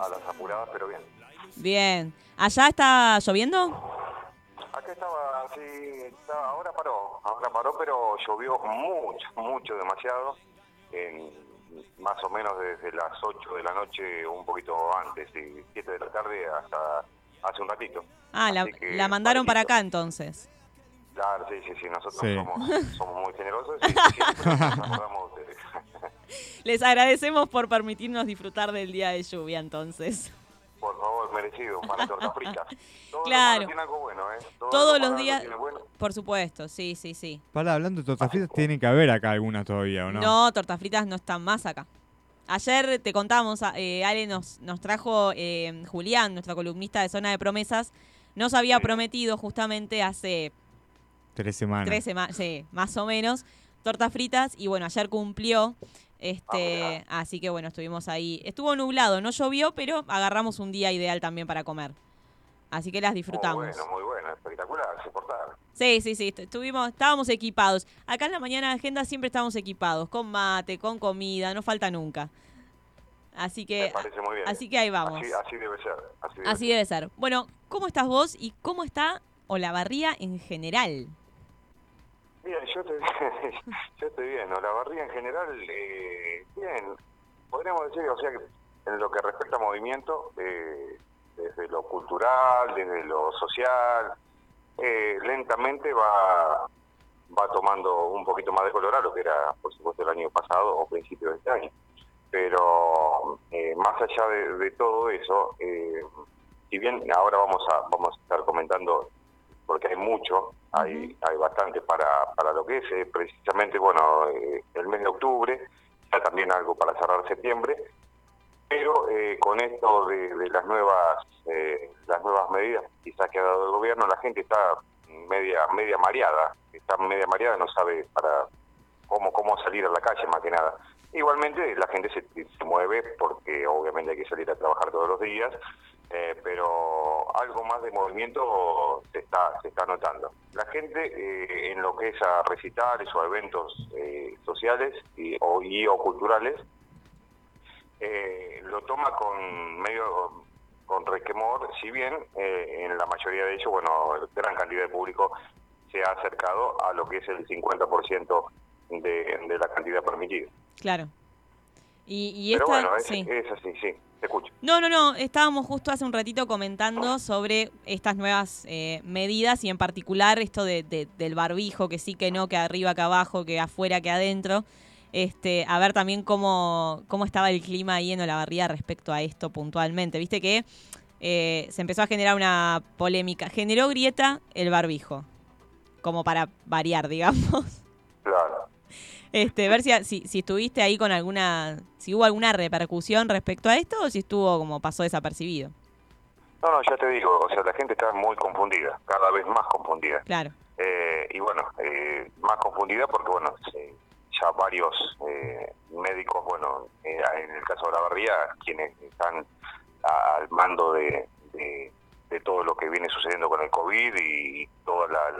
a las apuradas, pero bien. Bien. ¿Allá está lloviendo? Acá estaba, sí, estaba- ahora paró, ahora paró, pero llovió mucho, mucho, demasiado, en, más o menos desde las 8 de la noche, un poquito antes, y 7 de la tarde hasta hace un ratito. Ah, la, que la mandaron para acá entonces. Claro, sí, sí, sí, nosotros Sí. Somos, somos muy generosos y siempre nos acordamos. Les agradecemos por permitirnos disfrutar del día de lluvia entonces. Por favor, merecido, para torta frita. Todo Claro. tiene algo bueno, ¿eh? Todo Todos lo los días, tiene bueno. por supuesto, sí, sí, sí. Para, hablando de tortas fritas, tiene que haber acá algunas todavía, ¿o no? No, tortas fritas no están más acá. Ayer te contamos, eh, Ale nos, nos trajo eh, Julián, nuestro columnista de Zona de Promesas, nos había Sí. prometido justamente hace Tres semanas. tres semanas, sí, más o menos, tortas fritas y bueno, ayer cumplió. Este, Ah, así que bueno, estuvimos ahí. Estuvo nublado, no llovió, pero agarramos un día ideal también para comer. Así que las disfrutamos. Muy bueno, muy bueno, espectacular, se portaron. Sí, sí, sí, est- estuvimos, estábamos equipados. Acá en la mañana de agenda siempre estamos equipados, con mate, con comida, no falta nunca. Así que, Me parece muy bien. así que ahí vamos. Así, así debe ser. Así debe Así debe ser. Bueno, ¿cómo estás vos y cómo está Olavarría en general? Bien, yo estoy, yo bien. ¿no? La barriga en general, eh, bien. Podríamos decir, o sea, que en lo que respecta a movimiento, eh, desde lo cultural, desde lo social, eh, lentamente va va tomando un poquito más de color a lo que era, por supuesto, el año pasado o principio de este año. Pero eh, más allá de, de todo eso, eh, si bien ahora vamos a vamos a estar comentando porque hay mucho, hay, hay bastante para, para lo que es eh, precisamente, bueno, eh, el mes de octubre, ya también algo para cerrar septiembre, pero eh, con esto de, de las nuevas eh, las nuevas medidas quizás que ha dado el gobierno, la gente está media media mareada, está media mareada, no sabe para cómo cómo salir a la calle más que nada. Igualmente la gente se, se mueve porque obviamente hay que salir a trabajar todos los días, eh, pero algo más de movimiento se está se está notando. La gente eh, en lo que es a recitales o a eventos eh, sociales y o, y o culturales eh, lo toma con medio con requemor, si bien eh, en la mayoría de ellos, bueno, gran cantidad de público se ha acercado a lo que es el 50% de, de la cantidad permitida. Claro. Y, y Pero esta, bueno, es, sí. es así, sí, te escucho. No, no, no, estábamos justo hace un ratito comentando sobre estas nuevas eh, medidas y en particular esto de, de- del barbijo, que sí, que no, que arriba, que abajo, que afuera, que adentro. Este, a ver también cómo, cómo estaba el clima ahí en Olavarría respecto a esto puntualmente. Viste que eh, se empezó a generar una polémica. Generó grieta el barbijo, como para variar, digamos. Claro. Este, ver si, si, si estuviste ahí con alguna, si hubo alguna repercusión respecto a esto o si estuvo como pasó desapercibido. No, no, ya te digo, o sea, la gente está muy confundida, cada vez más confundida. Claro. Eh, y bueno, eh, más confundida porque, bueno, se- ya varios eh, médicos, bueno, eh, en el caso de la barría, quienes están al mando de, de, de todo lo que viene sucediendo con el COVID y toda la,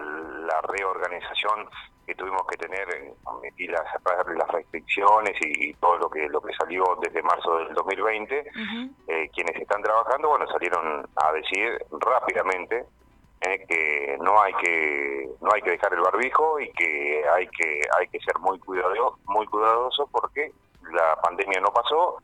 la reorganización que tuvimos que tener en- y las, las restricciones y, y todo lo que lo que salió desde marzo del 2020 Ujú. eh, quienes están trabajando, bueno, salieron a decir rápidamente eh, que no hay que no hay que dejar el barbijo y que hay que hay que ser muy cuidadoso muy cuidadoso porque la pandemia no pasó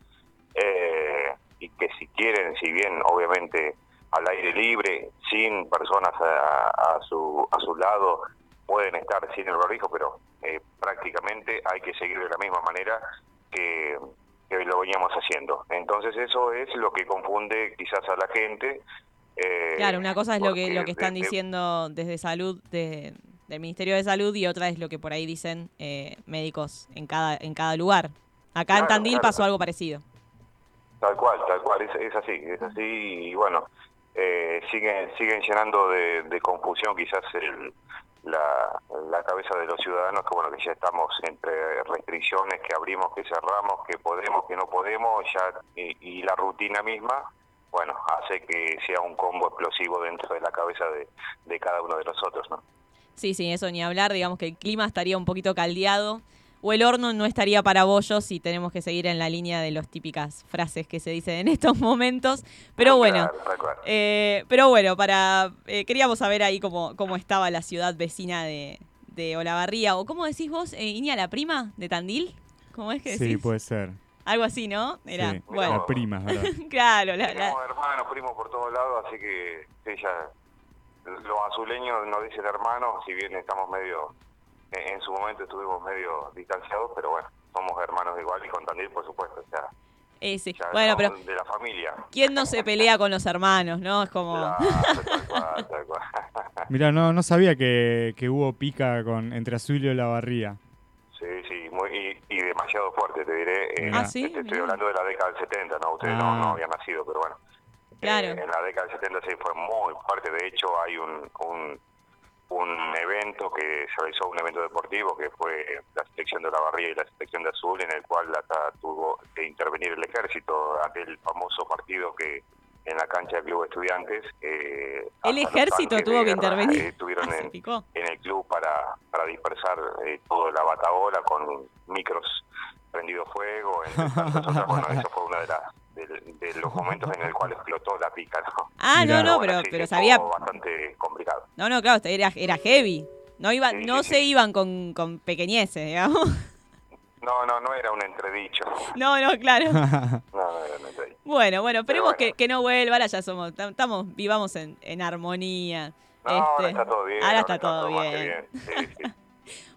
eh, y que si quieren, si bien obviamente al aire libre, sin personas a, a su a su lado pueden estar sin el barbijo, pero eh, prácticamente hay que seguir de la misma manera que, que lo veníamos haciendo. Entonces eso es lo que confunde quizás a la gente. eh, Claro, una cosa es lo que lo que están de- diciendo desde salud de- del Ministerio de Salud y otra es lo que por ahí dicen eh, médicos en cada en cada lugar. Acá en Tandil claro. pasó algo parecido. Tal cual, tal cual, es, es así, es así y bueno, eh, siguen siguen llenando de, de confusión quizás el- la, la cabeza de los ciudadanos que bueno que ya estamos entre restricciones, que abrimos, que cerramos, que podemos, que no podemos, ya y, la rutina misma, bueno, hace que sea un combo explosivo dentro de la cabeza de, de cada uno de nosotros, ¿no? Sí, sí, eso ni hablar, digamos que el clima estaría un poquito caldeado o el horno no estaría para bollos si tenemos que seguir en la línea de las típicas frases que se dicen en estos momentos. Pero bueno, eh, pero bueno, para eh, queríamos saber ahí cómo, cómo estaba la ciudad vecina de, de Olavarría. ¿O cómo decís vos, eh, Iña, la prima de Tandil? ¿Cómo es que decís? Sí, puede ser. Algo así, ¿no? Era, Sí, bueno, La prima, ¿verdad? claro, la- la- Tenemos hermanos, primos por todos lados, así que sí, ya los azuleños nos dicen hermanos, si bien estamos medio, en, en su momento estuvimos medio distanciados, pero bueno, somos hermanos igual y con Tandil, por supuesto, o sea, eh, sí. ya Bueno, pero de la familia. ¿quién no se pelea con los hermanos, no? Es como... Tal cual, tal cual. Mirá, no, no sabía que, que hubo pica con entre Azul y la barría. Sí, sí, muy, y, y demasiado fuerte, te diré. Eh, Ah, ¿sí? este, estoy Mirá. hablando de la década del 70, ¿no? Ustedes Ah. no, no habían nacido, pero bueno. Claro. Eh, en la década del 70 sí fue muy fuerte. De hecho, hay un, un, un evento que se realizó, un evento deportivo, que fue la selección de la Barría y la selección de Azul, en el cual acá tuvo que intervenir el ejército, aquel famoso partido que en la cancha del Club Estudiantes. eh, El hasta ejército tuvo de que intervenir. eh, estuvieron en, el club para, para dispersar eh, toda la bataola con micros prendido fuego. entre tantas otras. Bueno, eso fue uno de, las de, de los momentos en el cual explotó la pica, ¿no? Ah, Mirá. no, no, bueno, pero, sí, pero sabía... bastante complicado. No, no, claro, era, era heavy. No, iba, Sí, no sí, se sí. iban con, con pequeñeces, digamos. No, no, no era un entredicho. No, no, claro. No, no era un entredicho. Bueno, bueno, esperemos bueno. Que, que no vuelva, ahora ya somos, tam- estamos, vivamos en, en armonía. No, ahora Este, está todo bien. ahora está todo bien. Sí, sí.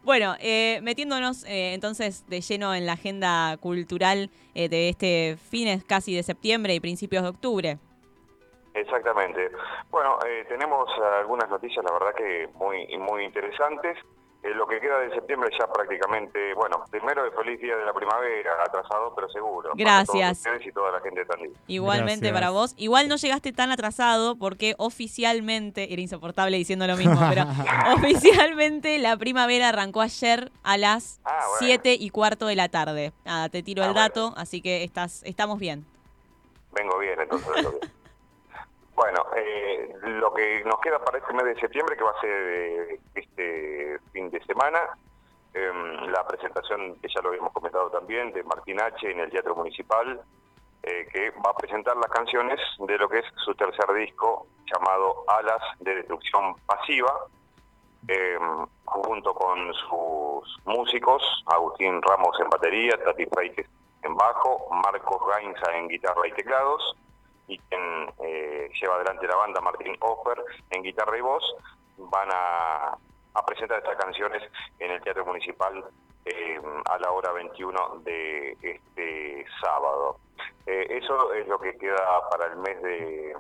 Bueno, eh, metiéndonos eh, entonces de lleno en la agenda cultural eh, de este fines casi de septiembre y principios de octubre. Exactamente. Bueno, eh, tenemos algunas noticias, la verdad que muy muy interesantes. Eh, lo que queda de septiembre ya prácticamente, bueno, primero el feliz día de la primavera, atrasado pero seguro. para Gracias. todos ustedes y toda la gente de Tandil. Igualmente Gracias. para vos. Igual no llegaste tan atrasado porque oficialmente, era insoportable diciendo lo mismo, pero oficialmente la primavera arrancó ayer a las Ah, bueno. 7 y cuarto de la tarde. Nada, te tiro Ah, el bueno. dato, así que estás, estamos bien. Vengo bien, entonces. vengo bien. Bueno, eh, lo que nos queda para este mes de septiembre, que va a ser eh, este fin de semana, em, la presentación, que ya lo habíamos comentado también, de Martín H. en el Teatro Municipal, eh, que va a presentar las canciones de lo que es su tercer disco, llamado Alas de Destrucción Pasiva, em, junto con sus músicos, Agustín Ramos en batería, Tati Freites en bajo, Marcos Gainza en guitarra y teclados, y quien eh, lleva adelante la banda, Martín Offer, en guitarra y voz, van a, presentar estas canciones en el Teatro Municipal eh, a la hora 21 de este sábado. Eh, eso es lo que queda para el mes de,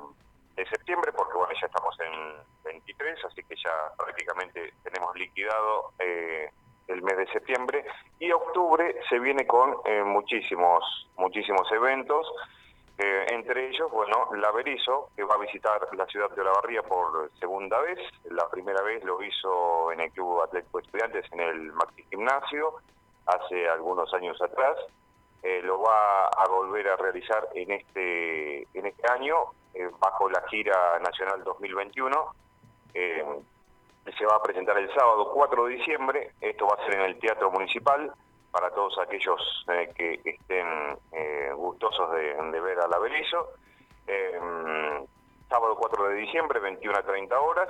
de septiembre, porque bueno, ya estamos en 23, así que ya prácticamente tenemos liquidado eh, el mes de septiembre. Y octubre se viene con eh, muchísimos, muchísimos eventos. Eh, entre ellos, bueno, la Berizo, que va a visitar la ciudad de Olavarría por segunda vez. La primera vez lo hizo en el Club Atlético Estudiantes, en el Maxi Gimnasio, hace algunos años atrás. Eh, lo va a volver a realizar en este, en este año, eh, bajo la gira nacional 2021. Eh, se va a presentar el sábado 4 de diciembre. Esto va a ser en el Teatro Municipal para todos aquellos eh, que estén eh, gustosos de, ver a la Berizo. Eh, sábado 4 de diciembre, 21 a 30 horas.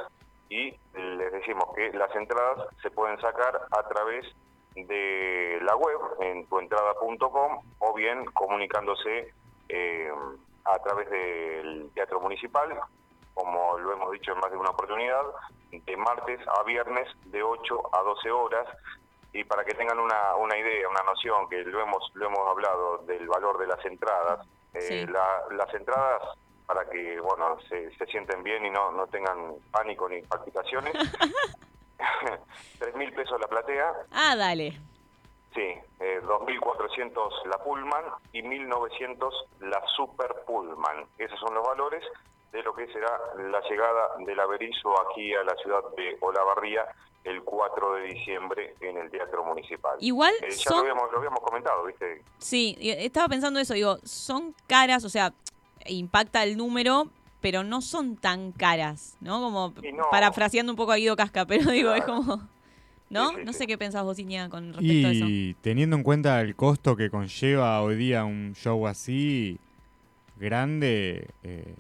Y les decimos que las entradas se pueden sacar a través de la web en tuentrada.com o bien comunicándose eh, a través del Teatro Municipal, como lo hemos dicho en más de una oportunidad, de martes a viernes de 8 a 12 horas. Y para que tengan una, una idea, una noción, que lo hemos, lo hemos hablado del valor de las entradas, eh, Sí. la- las entradas para que bueno se, se sienten bien y no, no tengan pánico ni palpitaciones. Tres mil pesos la platea, Ah, dale. Sí, eh, 2.400 la Pullman y 1.900 la Super Pullman. Esos son los valores de lo que será la llegada del Averizo aquí a la ciudad de Olavarría el 4 de diciembre en el Teatro Municipal. Igual Eh, ya son- lo habíamos, lo habíamos comentado, ¿viste? Sí, y estaba pensando eso, digo, son caras, o sea, impacta el número, pero no son tan caras, ¿no? Como Y no. parafraseando un poco a Guido Casca, pero digo, es como... ¿No? Sí, sí, no sí. sé qué pensás vos, Iña, con respecto a eso. Y teniendo en cuenta el costo que conlleva hoy día un show así grande, eh,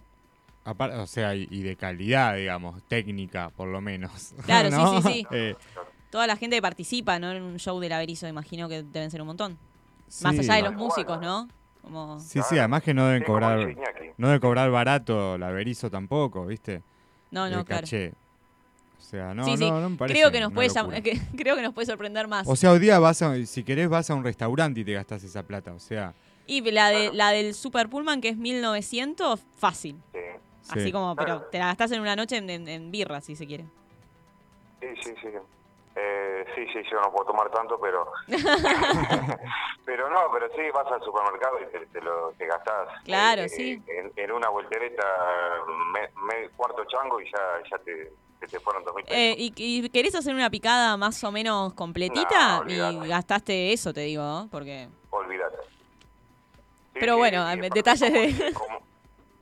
o sea, y, y de calidad, digamos, técnica por lo menos. Claro, sí, ¿no? sí, sí. Eh, Toda la gente que participa, ¿no? En un show de Laberizo, imagino que deben ser un montón. Más allá de los músicos, ¿no? Como... Sí, sí, además que no deben cobrar, no debe cobrar barato la Berizo tampoco, ¿viste? No, no, El claro. O sea, no, sí, sí. no, no me parece creo que nos puede que- creo que nos puede sorprender más. O sea, hoy día vas a, si querés vas a un restaurante y te gastás esa plata, o sea, y la de la del Super Pullman que es 1900, fácil. Sí, sí. Así como, pero te la gastás en una noche en, en- en birra, si se quiere. sí, sí. sí. Eh, sí, sí, yo no puedo tomar tanto, pero... pero no, pero sí, vas al supermercado y te, te lo te gastás. Claro, eh, sí. En, en una voltereta, me, me- cuarto chango y ya, ya te, te fueron dos mil pesos. Eh, y, y querés hacer una picada más o menos completita No, y gastaste eso, te digo, ¿no? Porque... Olvídate. Sí, Pero sí, bueno, detalles como de- Como,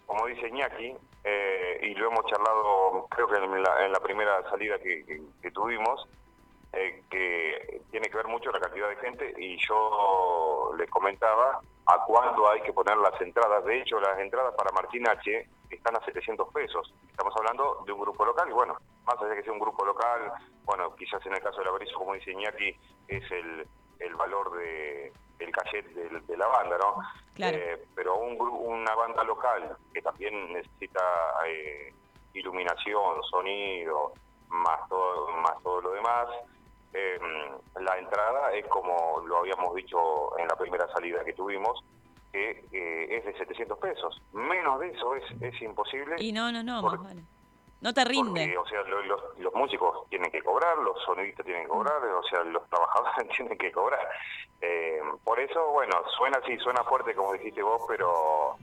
como dice Iñaki, eh, y lo hemos charlado, creo que en la, en la primera salida que, tuvimos, eh, que tiene que ver mucho la cantidad de gente, y yo les comentaba a cuánto hay que poner las entradas. De hecho, las entradas para Martín H están a 700 pesos. Estamos hablando de un grupo local, y bueno, más allá de que sea un grupo local, bueno, quizás en el caso de la Berizo, como dice Iñaki, es el, el valor de el cachet de, de la banda, ¿no? Claro. Eh, pero un, una banda local que también necesita eh, iluminación, sonido, más todo, más todo lo demás, eh, la entrada es como lo habíamos dicho en la primera salida que tuvimos, que eh, es de 700 pesos. Menos de eso es, es imposible. Y no, no, no, Por- más vale. No te rinde. Porque, o sea, lo- los, los músicos tienen que cobrar, los sonidistas tienen que cobrar, o sea, los trabajadores tienen que cobrar. Eh, por eso, bueno, suena así, suena fuerte como dijiste vos, pero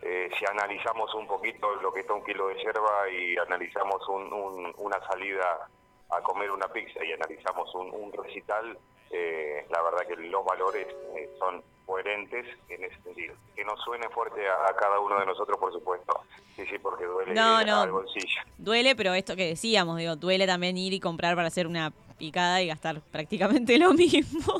eh, si analizamos un poquito lo que está un kilo de yerba y analizamos un- un- una salida a comer una pizza y analizamos un, un recital, eh, la verdad que los valores eh, son coherentes en ese sentido. Que no suene fuerte a, a cada uno de nosotros, por supuesto. Sí, sí, porque duele No, no. al bolsillo. Duele, pero esto que decíamos, digo, duele también ir y comprar para hacer una picada y gastar prácticamente lo mismo.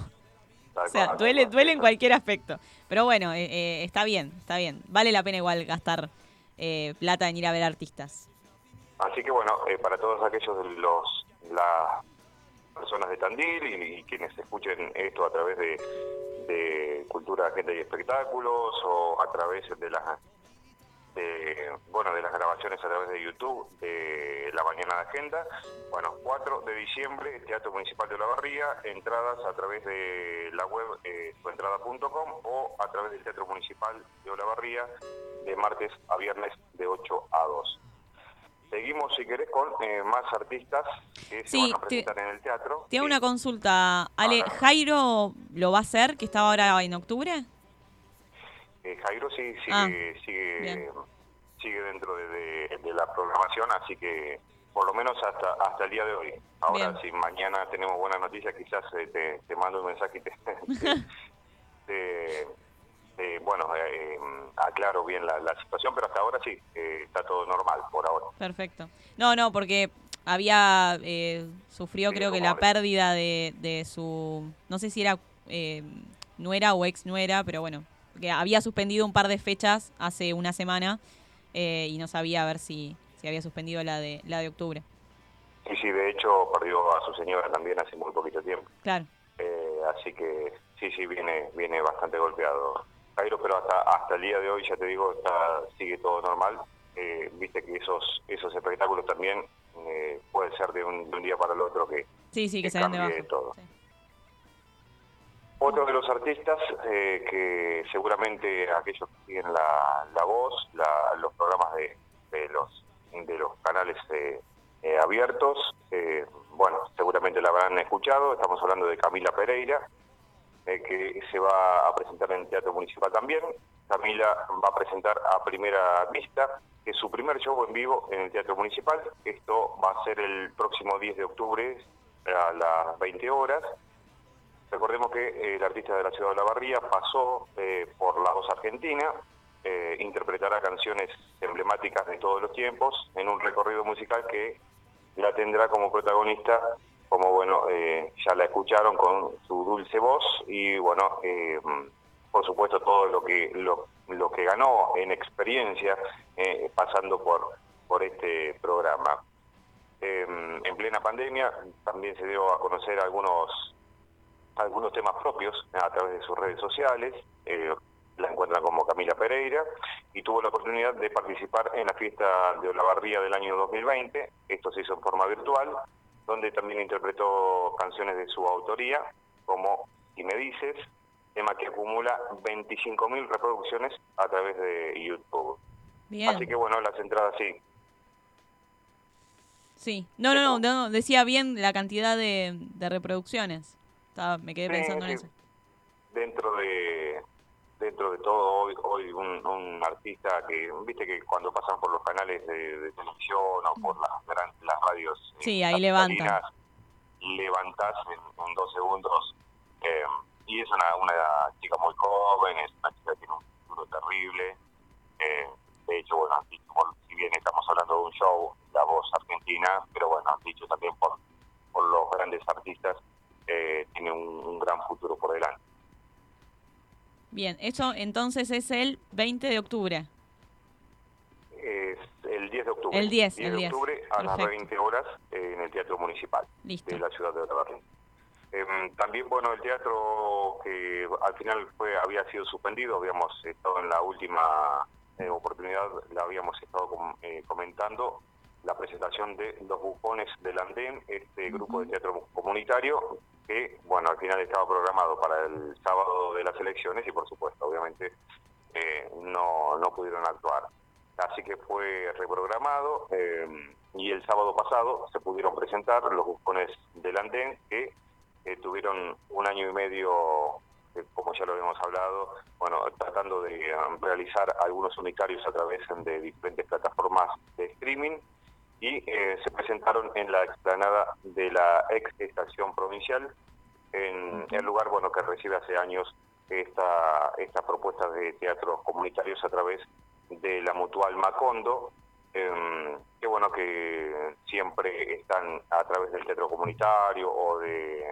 Tal O sea, cual, duele, cual. duele en cualquier aspecto. Pero bueno, eh, eh, está bien, está bien. Vale la pena igual gastar eh, plata en ir a ver artistas. Así que bueno, eh, para todos aquellos de los las personas de Tandil y, y quienes escuchen esto a través de, de Cultura, Gente y Espectáculos o a través de las de, bueno de las grabaciones a través de YouTube de la mañana de agenda. Bueno, 4 de diciembre, Teatro Municipal de Olavarría, entradas a través de la web eh, o a través del Teatro Municipal de Olavarría de martes a viernes de 8 a 2. Seguimos, si querés, con eh, más artistas que se Sí, van a te- presentar en el teatro. Te hago Sí. una consulta. Ale. ¿Jairo lo va a hacer, que estaba ahora en octubre? Eh, Jairo sí sigue, Ah, sigue, sigue dentro de, de- de la programación, así que por lo menos hasta hasta el día de hoy. Ahora, Bien. si mañana tenemos buenas noticias, quizás eh, te, te mando un mensaje y te, te- te- te- bueno, eh, eh, aclaro bien la, la situación, pero hasta ahora sí, eh, está todo normal por ahora. Perfecto. No, no, porque había eh, sufrió Sí, creo que la pérdida de, de su, no sé si era eh, nuera o ex nuera, pero bueno, que había suspendido un par de fechas hace una semana eh, y no sabía a ver si, si había suspendido la de la de octubre. Sí, sí, de hecho perdió a su señora también hace muy poquito tiempo. Claro. Eh, así que sí, sí, viene viene bastante golpeado Jairo, pero hasta hasta el día de hoy, ya te digo, está, sigue todo normal. Eh, Viste que esos esos espectáculos también eh, puede ser de un, de un día para el otro que Sí, sí, que Que se de cambie baja. todo. Sí. Otro de los artistas eh, que seguramente aquellos que siguen la, la voz, la- los programas de, de los de los canales eh, eh, abiertos, eh, bueno, seguramente la habrán escuchado. Estamos hablando de Camila Pereira, eh, que se va a presentar en el Teatro Municipal también. Camila va a presentar a primera vista, que es su primer show en vivo en el Teatro Municipal. Esto va a ser el próximo 10 de octubre a las 20 horas. Recordemos que eh, el artista de la ciudad de La Barría pasó eh, por la voz argentina, interpretará canciones emblemáticas de todos los tiempos en un recorrido musical que la tendrá como protagonista, como bueno, ya la escucharon con su dulce voz y bueno, por supuesto todo lo que lo, que ganó en experiencia pasando por por este programa. Em, en plena pandemia también se dio a conocer algunos algunos temas propios a través de sus redes sociales. Eh, la encuentran como Camila Pereira y tuvo la oportunidad de participar en la fiesta de Olavarría del año 2020. Esto se hizo en forma virtual, donde también interpretó canciones de su autoría, como Si me dices, tema que acumula 25.000 reproducciones a través de YouTube. Así que bueno, las entradas sí, Sí, no, no, no, decía bien la cantidad de, reproducciones. me quedé pensando en eso. Dentro de dentro de todo hoy, hoy un, artista que, viste que cuando pasan por los canales de, televisión o por las, las radios, eh, sí, ahí levantas. Levantás en, dos segundos. Eh, y es una, una chica muy joven, es una chica que tiene un futuro terrible. Eh, de hecho, bueno, si bien estamos hablando de un show la voz argentina, pero bueno, dicho también por, por los grandes artistas, eh, tiene un, gran futuro por delante. Bien, eso entonces es el 20 de octubre. Es el 10 de octubre. El 10, de octubre a las 20 horas en el Teatro Municipal de la ciudad de Olavarría. Em, también, bueno, el teatro que al final fue había sido suspendido, habíamos estado en la última eh, oportunidad, la habíamos estado eh, comentando, la presentación de Los Bufones del Andén, este grupo de teatro comunitario, que, bueno, al final estaba programado para el sábado de las elecciones y, por supuesto, obviamente, eh, no, no pudieron actuar. Así que fue reprogramado eh, y el sábado pasado se pudieron presentar los Bufones del Andén, que eh, tuvieron un año y medio como ya lo habíamos hablado, bueno, tratando de realizar algunos unitarios a través de diferentes plataformas de streaming y eh, se presentaron en la explanada de la ex estación provincial, en el lugar bueno que recibe hace años esta, esta propuesta de teatros comunitarios a través de la mutual Macondo, eh, que bueno que siempre están a través del teatro comunitario o de,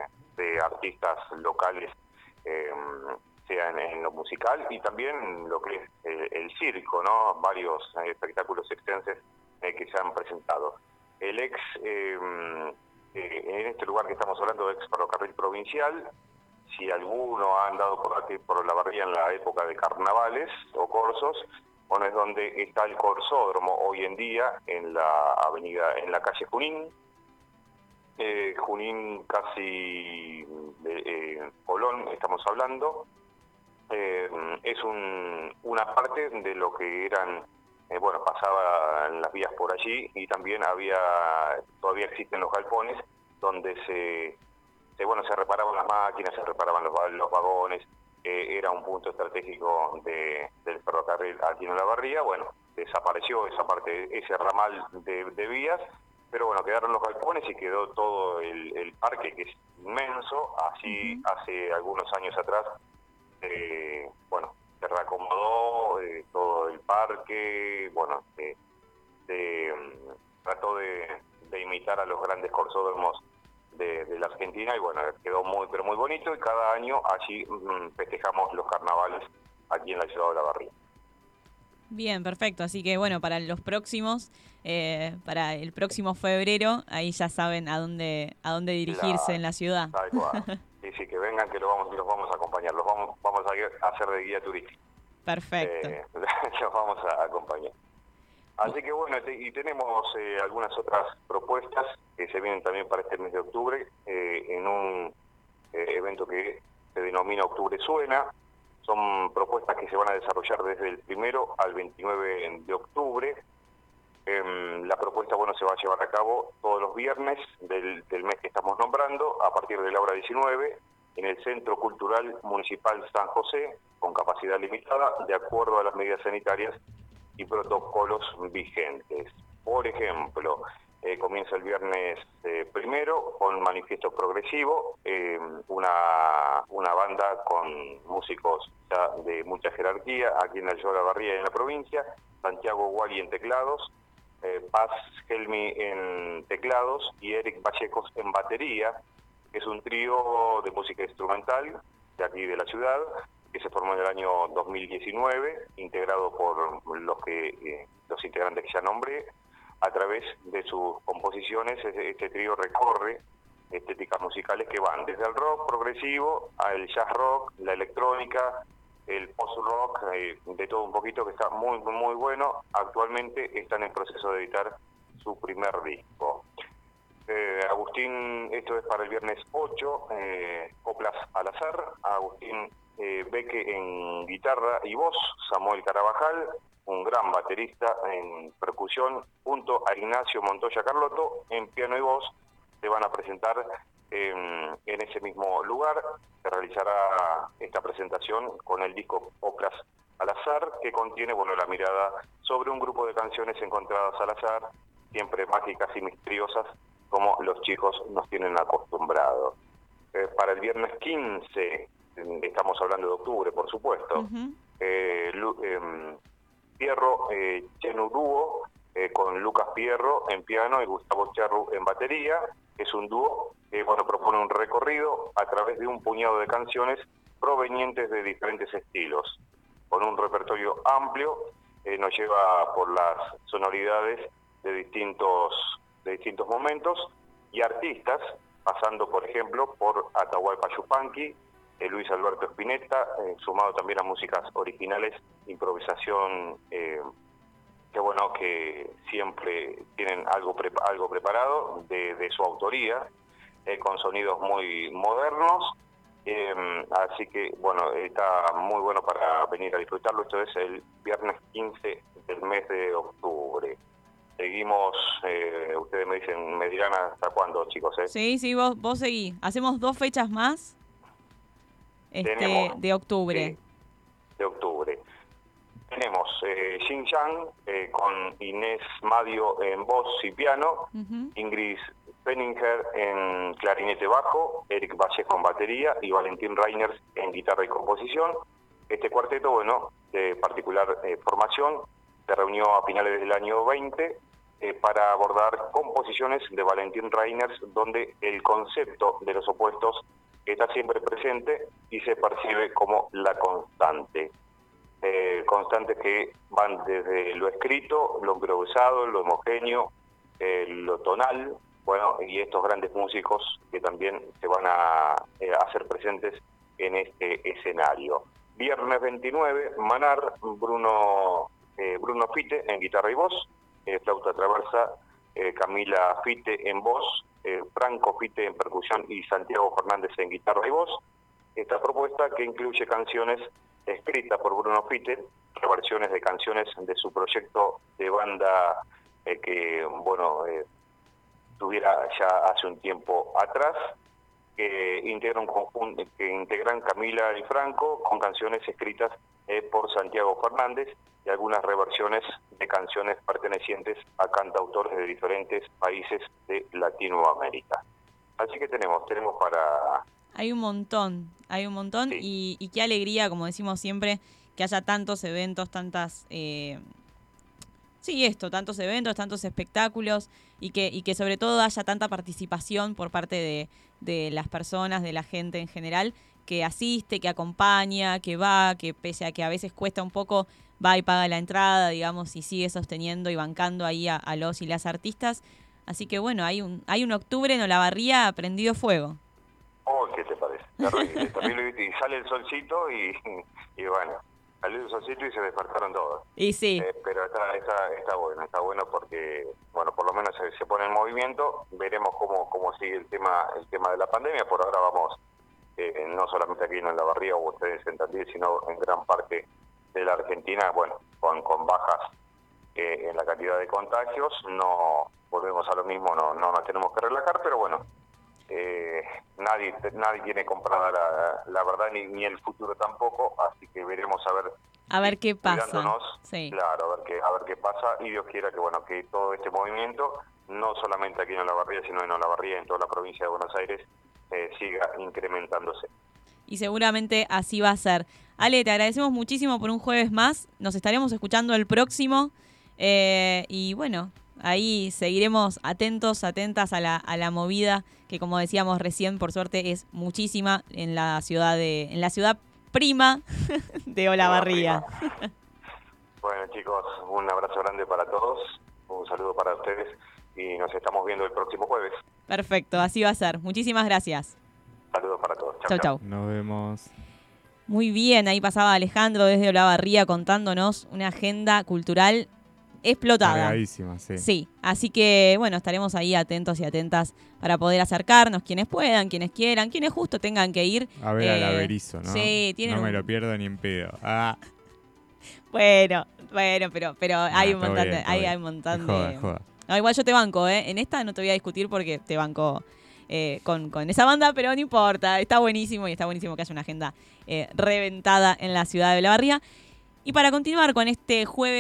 artistas locales, eh, sea en, lo musical y también lo que es el, el circo, ¿no? Varios espectáculos extensos eh, que se han presentado. El ex, eh, eh, en este lugar que estamos hablando, ex ferrocarril provincial, si alguno ha andado por aquí, por la barría en la época de carnavales o corsos, bueno, es donde está el corsódromo hoy en día, en la avenida, en la calle Junín, Junín casi Colón, estamos hablando, es un, una parte de lo que eran eh, bueno, pasaba en las vías por allí y también había, todavía existen los galpones donde se, bueno, se reparaban las máquinas, se reparaban los, los vagones, eh, era un punto estratégico de, del ferrocarril aquí en la barría, bueno, desapareció esa parte, ese ramal de, vías, pero bueno, quedaron los galpones y quedó todo el, parque que es inmenso, así hace algunos años atrás, eh, bueno, se reacomodó eh, todo el parque, bueno, mm, trató de, imitar a los grandes corsódromos de, la Argentina y bueno, quedó muy, pero muy bonito y cada año allí mm, festejamos los carnavales aquí en la ciudad de La Barría. Bien, perfecto. Así que bueno, para los próximos, eh, para el próximo febrero, ahí ya saben a dónde a dónde dirigirse en la ciudad. Sí, sí, que vengan, que los vamos, los vamos a acompañar, los vamos, vamos a hacer de guía turístico. Perfecto. Eh, los vamos a acompañar. Así que bueno, y tenemos eh, algunas otras propuestas que se vienen también para este mes de octubre, eh, en un evento que se denomina Octubre Suena. Son propuestas que se van a desarrollar desde el primero al 29 de octubre. Em, la propuesta bueno se va a llevar a cabo todos los viernes del, mes que estamos nombrando, a partir de la hora 19, en el Centro Cultural Municipal San José, con capacidad limitada, de acuerdo a las medidas sanitarias y protocolos vigentes. Por ejemplo, eh, comienza el viernes eh, primero con manifiesto progresivo, eh, una, una banda con músicos de mucha jerarquía aquí en la Llora Barría en la provincia, Santiago Guali en teclados, Paz Helmi en teclados y Eric Vallejos en batería. Es un trío de música instrumental de aquí de la ciudad que se formó en el año 2019, integrado por los que eh, los integrantes que ya nombré. A través de sus composiciones, este trío recorre estéticas musicales que van desde el rock progresivo al jazz rock, la electrónica, el post-rock, eh, de todo un poquito que está muy, muy bueno. Actualmente están en proceso de editar su primer disco. Eh, Agustín, esto es para el viernes 8, eh, Coplas al azar, Agustín eh, Beque en guitarra y voz, Samuel Carabajal, un gran baterista en percusión, junto a Ignacio Montoya Carlotto en piano y voz, se van a presentar en, ese mismo lugar. Se realizará esta presentación con el disco Oplas al azar, que contiene bueno la mirada sobre un grupo de canciones encontradas al azar, siempre mágicas y misteriosas, como los chicos nos tienen acostumbrados. Eh, para el viernes 15, estamos hablando de octubre, por supuesto, eh, em, Pierro eh, eh, con Lucas Pierro en piano y Gustavo Charru en batería. Es un dúo que bueno, propone un recorrido a través de un puñado de canciones provenientes de diferentes estilos. Con un repertorio amplio, eh, nos lleva por las sonoridades de distintos, de distintos momentos y artistas, pasando por ejemplo por Atahualpa Yupanqui, eh, Luis Alberto Spinetta, eh, sumado también a músicas originales, improvisación que bueno que siempre tienen algo algo preparado de, su autoría eh, con sonidos muy modernos. Em, así que bueno está muy bueno para venir a disfrutarlo. Esto es el viernes 15 del mes de octubre. Seguimos eh, ustedes me dicen me dirán hasta cuándo chicos ¿eh? sí sí vos vos seguí. Hacemos dos fechas más este, de octubre. de octubre tenemos eh, Xing Yang eh, con Inés Madio en voz y piano, Ingrid Penninger en clarinete bajo, Eric Vallejo en batería y Valentín Reiners en guitarra y composición. Este cuarteto, bueno, de particular eh, formación, se reunió a finales del año 20 eh, para abordar composiciones de Valentín Reiners, donde el concepto de los opuestos está siempre presente y se percibe como la constante eh, constantes que van desde lo escrito, lo improvisado, lo homogéneo, eh, lo tonal, bueno, y estos grandes músicos que también se van a eh, hacer presentes en este escenario. Viernes 29, Manar, Bruno, eh, Bruno Fite en guitarra y voz, flauta traversa, Camila Fite en voz, Franco Fite en percusión y Santiago Fernández en guitarra y voz. Esta propuesta que incluye canciones escrita por Bruno Fitter, reversiones de canciones de su proyecto de banda eh, que, bueno, eh, tuviera ya hace un tiempo atrás, que integran Camila y Franco con canciones escritas eh, por Santiago Fernández y algunas reversiones de canciones pertenecientes a cantautores de diferentes países de Latinoamérica. Así que tenemos, tenemos para hay un montón, hay un montón y, qué alegría, como decimos siempre, que haya tantos eventos, tantas... Eh, sí, esto, tantos eventos, tantos espectáculos y que, y que sobre todo haya tanta participación por parte de, de las personas, de la gente en general, que asiste, que acompaña, que va, que pese a que a veces cuesta un poco, va y paga la entrada, digamos, y sigue sosteniendo y bancando ahí a, a los y las artistas. Así que bueno, hay un, hay un octubre en Olavarría prendido fuego. ¿Qué te parece? Terrible, y sale el solcito y, y bueno, salió el solcito y se despertaron todos. Y sí. Eh, pero está, está, está bueno, está bueno porque, bueno, por lo menos se, pone en movimiento. Veremos cómo, cómo sigue el tema, el tema de la pandemia. Por ahora vamos, eh, no solamente aquí en la barría o ustedes en Tandil, sino en gran parte de la Argentina, bueno, con, con bajas eh, en la cantidad de contagios. No volvemos a lo mismo, no, no nos tenemos que relajar, pero bueno, eh, nadie nadie tiene comprada la, verdad ni, ni, el futuro tampoco así que veremos a ver a ver qué pasa. Claro a ver qué a ver qué pasa y Dios quiera que bueno que todo este movimiento no solamente aquí en Olavarría sino en Olavarría en toda la provincia de Buenos Aires eh, siga incrementándose. Y seguramente así va a ser. Ale te agradecemos muchísimo por un jueves más. Nos estaremos escuchando el próximo. Eh, y bueno ahí seguiremos atentos, atentas a la, a la movida que como decíamos recién, por suerte es muchísima en la ciudad de, en la ciudad prima de Olavarría. bueno chicos, un abrazo grande para todos, un saludo para ustedes y nos estamos viendo el próximo jueves. Perfecto, así va a ser. Muchísimas gracias. Saludos para todos. Chau, chau. Nos vemos. Muy bien, ahí pasaba Alejandro desde Olavarría contándonos una agenda cultural explotada. Sí. Sí, así que bueno, estaremos ahí atentos y atentas para poder acercarnos, quienes puedan, quienes quieran, quienes justo tengan que ir. A ver al Eh, averizo, ¿no? Sí, tienen No me un- lo pierdo ni en pedo. Ah, Bueno, bueno, pero, pero hay un montón bien, de, hay, hay un montón joda, de. joda. No, igual yo te banco, ¿eh? En esta no te voy a discutir porque te banco eh, con, con esa banda, pero no importa. Está buenísimo y está buenísimo que haya una agenda eh, reventada en la ciudad de Olavarría. Y para continuar con este jueves